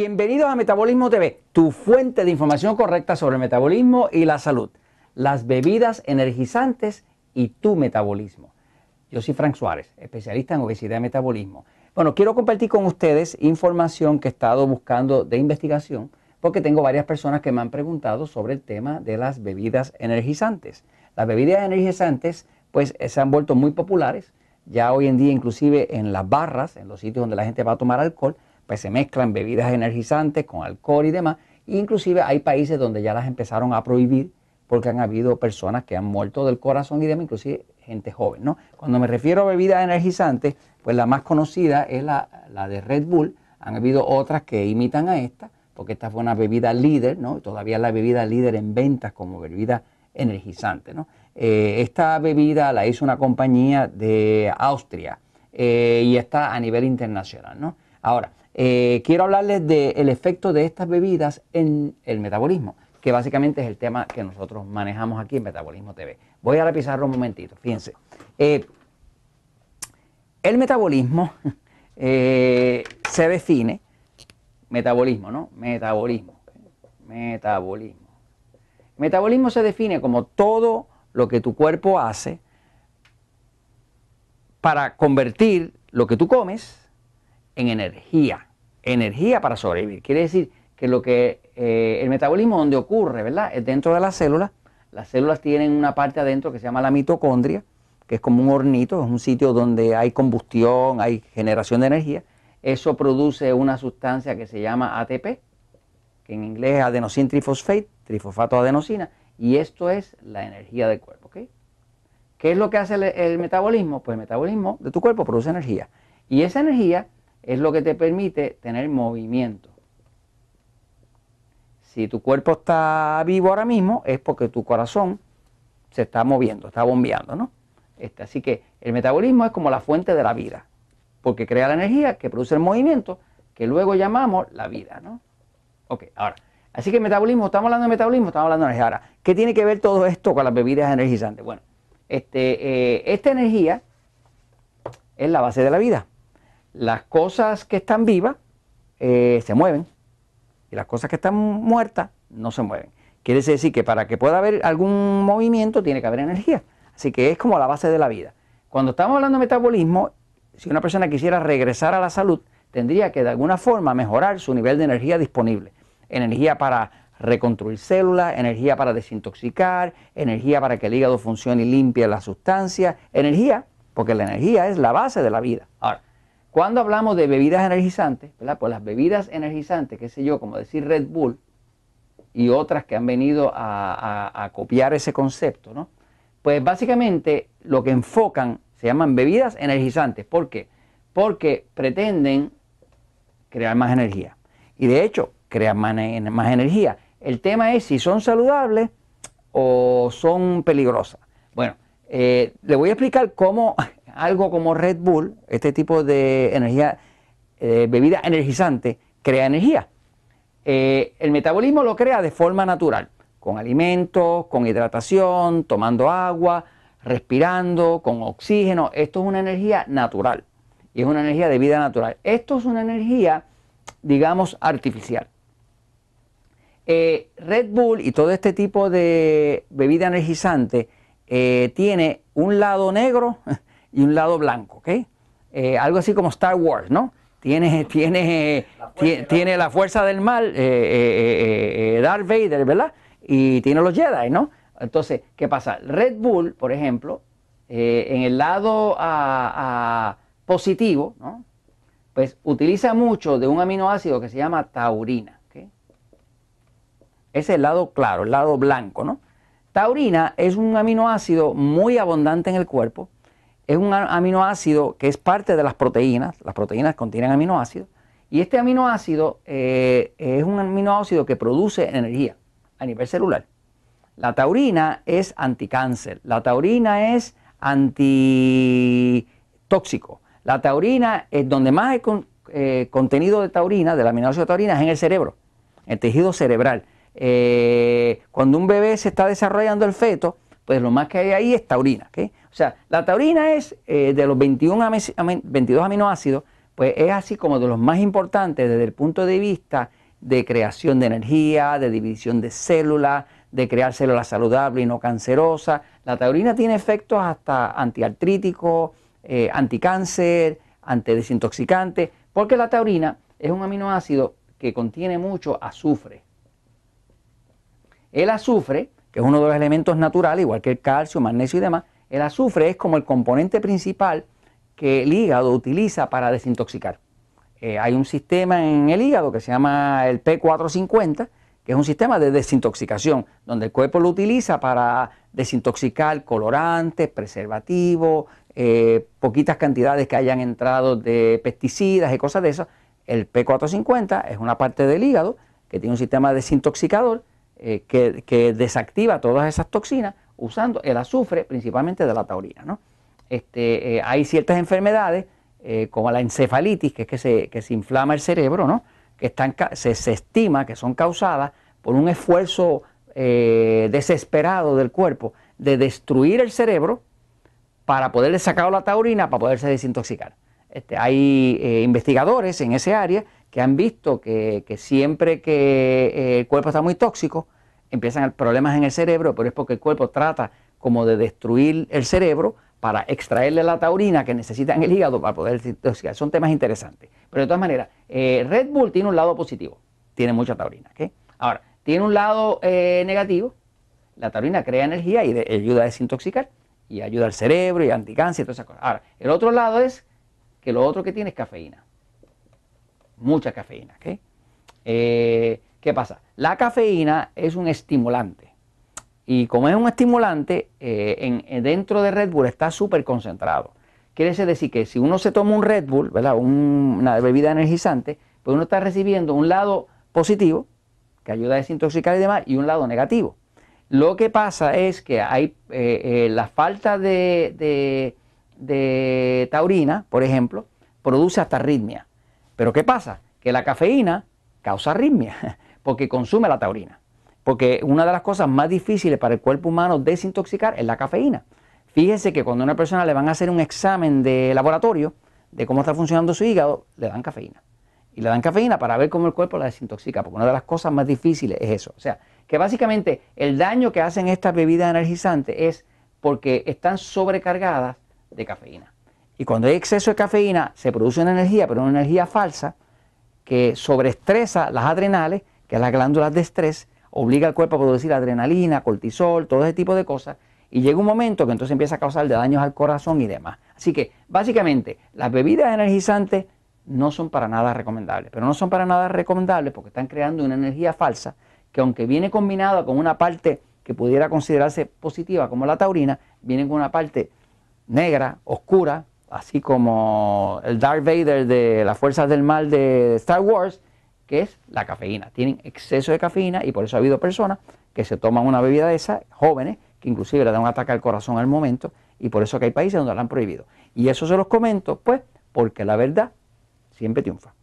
Bienvenidos a Metabolismo TV, tu fuente de información correcta sobre el metabolismo y la salud, las bebidas energizantes y tu metabolismo. Yo soy Frank Suárez, especialista en obesidad y metabolismo. Bueno, quiero compartir con ustedes información que he estado buscando de investigación porque tengo varias personas que me han preguntado sobre el tema de las bebidas energizantes. Las bebidas energizantes pues se han vuelto muy populares, ya hoy en día inclusive en las barras, en los sitios donde la gente va a tomar alcohol, pues se mezclan bebidas energizantes con alcohol y demás. inclusive hay países donde ya las empezaron a prohibir porque han habido personas que han muerto del corazón y demás, inclusive gente joven. ¿no? Cuando me refiero a bebidas energizantes, pues la más conocida es la, de Red Bull. Han habido otras que imitan a esta, porque esta fue una bebida líder, ¿no? todavía es la bebida líder en ventas como bebida energizante. ¿no? Eh, esta bebida la hizo una compañía de Austria eh, y está a nivel internacional. ¿no? Ahora, eh, quiero hablarles del efecto de estas bebidas en el metabolismo, que básicamente es el tema que nosotros manejamos aquí en Metabolismo TV. Voy a la un momentito, fíjense. el metabolismo se define, metabolismo, ¿no? Metabolismo, metabolismo. Metabolismo se define como todo lo que tu cuerpo hace para convertir lo que tú comes en energía. Energía para sobrevivir. Quiere decir que lo que eh, el metabolismo donde ocurre, ¿verdad? Es dentro de las células. Las células tienen una parte adentro que se llama la mitocondria, que es como un hornito, es un sitio donde hay combustión, hay generación de energía. Eso produce una sustancia que se llama ATP, que en inglés es adenosine trifosfate, trifosfato adenosina, y esto es la energía del cuerpo. ¿Qué es lo que hace el, metabolismo? Pues el metabolismo de tu cuerpo produce energía. Y esa energía es lo que te permite tener movimiento. Si tu cuerpo está vivo ahora mismo, es porque tu corazón se está moviendo, está bombeando, ¿no? Este, así que el metabolismo es como la fuente de la vida, porque crea la energía que produce el movimiento, que luego llamamos la vida, ¿no? Ok, ahora, Así que metabolismo, estamos hablando de metabolismo, estamos hablando de energía. Ahora, ¿qué tiene que ver todo esto con las bebidas energizantes? Bueno, este, eh, esta energía es la base de la vida. Las cosas que están vivas eh, se mueven y las cosas que están muertas no se mueven. Quiere decir que para que pueda haber algún movimiento tiene que haber energía. Así que es como la base de la vida. Cuando estamos hablando de metabolismo, si una persona quisiera regresar a la salud, tendría que de alguna forma mejorar su nivel de energía disponible energía para reconstruir células, energía para desintoxicar, energía para que el hígado funcione y limpie la sustancia, energía, porque la energía es la base de la vida. Ahora, cuando hablamos de bebidas energizantes, ¿verdad? Pues las bebidas energizantes, qué sé yo, como decir Red Bull y otras que han venido a, copiar ese concepto, ¿no? Pues básicamente lo que enfocan se llaman bebidas energizantes. ¿Por qué? Porque pretenden crear más energía. Y de hecho, crean más, más energía. El tema es si son saludables o son peligrosas. Bueno, eh, le voy a explicar cómo algo como Red Bull, este tipo de energía, eh, bebida energizante, crea energía. Eh, el metabolismo lo crea de forma natural, con alimentos, con hidratación, tomando agua, respirando, con oxígeno. Esto es una energía natural y es una energía de vida natural. Esto es una energía, digamos, artificial. Eh, Red Bull y todo este tipo de bebida energizante tiene un lado negro y un lado blanco, ¿ok? Eh, algo así como Star Wars, ¿no? Tiene, tiene, la fuerza, tiene, la fuerza del mal, Darth Vader, ¿verdad? Y tiene los Jedi, ¿no? Entonces, ¿qué pasa? Red Bull, por ejemplo, en el lado positivo, ¿no? Pues utiliza mucho de un aminoácido que se llama taurina. Ese es el lado claro, el lado blanco, ¿no? Taurina es un aminoácido muy abundante en el cuerpo. Es un aminoácido que es parte de las proteínas. Las proteínas contienen aminoácidos. Y este aminoácido eh, es un aminoácido que produce energía a nivel celular. La taurina es anticáncer. La taurina es antitóxico. La taurina es donde más hay eh, contenido de taurina, del aminoácido de taurina, es en el cerebro, en el tejido cerebral. Eh, cuando un bebé se está desarrollando el feto, pues lo más que hay ahí es taurina. O sea, la taurina es eh, de los 21 22 aminoácidos, pues es así como de los más importantes desde el punto de vista de creación de energía, de división de células, de crear células saludables y no cancerosas. La taurina tiene efectos hasta antiartríticos, eh, anticáncer, antidesintoxicante, porque la taurina es un aminoácido que contiene mucho azufre. El azufre, que es uno de los elementos naturales, igual que el calcio, magnesio y demás, el azufre es como el componente principal que el hígado utiliza para desintoxicar. Eh, hay un sistema en el hígado que se llama el P450, que es un sistema de desintoxicación, donde el cuerpo lo utiliza para desintoxicar colorantes, preservativos, eh, poquitas cantidades que hayan entrado de pesticidas y cosas de eso. El P450 es una parte del hígado que tiene un sistema desintoxicador eh, que, desactiva todas esas toxinas usando el azufre principalmente de la taurina. ¿no? Este, eh, hay ciertas enfermedades eh, como la encefalitis, que es que se, que se inflama el cerebro, ¿no? que están, se, estima que son causadas por un esfuerzo desesperado del cuerpo de destruir el cerebro para poderle sacar la taurina para poderse desintoxicar. Este, hay investigadores en ese área que han visto que, siempre que eh, el cuerpo está muy tóxico, empiezan problemas en el cerebro, pero es porque el cuerpo trata como de destruir el cerebro para extraerle la taurina que necesita en el hígado para poder desintoxicar. Son temas interesantes. Pero de todas maneras, eh, Red Bull tiene un lado positivo, tiene mucha taurina. Ahora, tiene un lado eh, negativo, la taurina crea energía y ayuda a desintoxicar y ayuda al cerebro y anticáncer y todas esas cosas. Ahora, el otro lado es que lo otro que tiene es cafeína mucha cafeína. Eh, ¿Qué pasa? La cafeína es un estimulante. Y como es un estimulante, eh, en, dentro de Red Bull está súper concentrado. Quiere decir que si uno se toma un Red Bull, ¿verdad? una bebida energizante, pues uno está recibiendo un lado positivo, que ayuda a desintoxicar y demás, y un lado negativo. Lo que pasa es que hay eh, la falta de, de taurina, por ejemplo, produce hasta arritmia. Pero ¿qué pasa? Que la cafeína causa arritmia porque consume la taurina. Porque una de las cosas más difíciles para el cuerpo humano desintoxicar es la cafeína. Fíjese que cuando a una persona le van a hacer un examen de laboratorio de cómo está funcionando su hígado, le dan cafeína. Y le dan cafeína para ver cómo el cuerpo la desintoxica, porque una de las cosas más difíciles es eso. O sea, que básicamente el daño que hacen estas bebidas energizantes es porque están sobrecargadas de cafeína. Y cuando hay exceso de cafeína, se produce una energía, pero una energía falsa, que sobreestresa las adrenales, que las glándulas de estrés, obliga al cuerpo a producir adrenalina, cortisol, todo ese tipo de cosas, y llega un momento que entonces empieza a causar daños al corazón y demás. Así que, básicamente, las bebidas energizantes no son para nada recomendables, pero no son para nada recomendables porque están creando una energía falsa que aunque viene combinada con una parte que pudiera considerarse positiva como la taurina, viene con una parte negra, oscura, así como el Darth Vader de las fuerzas del mal de Star Wars, que es la cafeína. Tienen exceso de cafeína y por eso ha habido personas que se toman una bebida de esa, jóvenes, que inclusive le dan un ataque al corazón al momento, y por eso que hay países donde la han prohibido. Y eso se los comento, pues, porque la verdad siempre triunfa.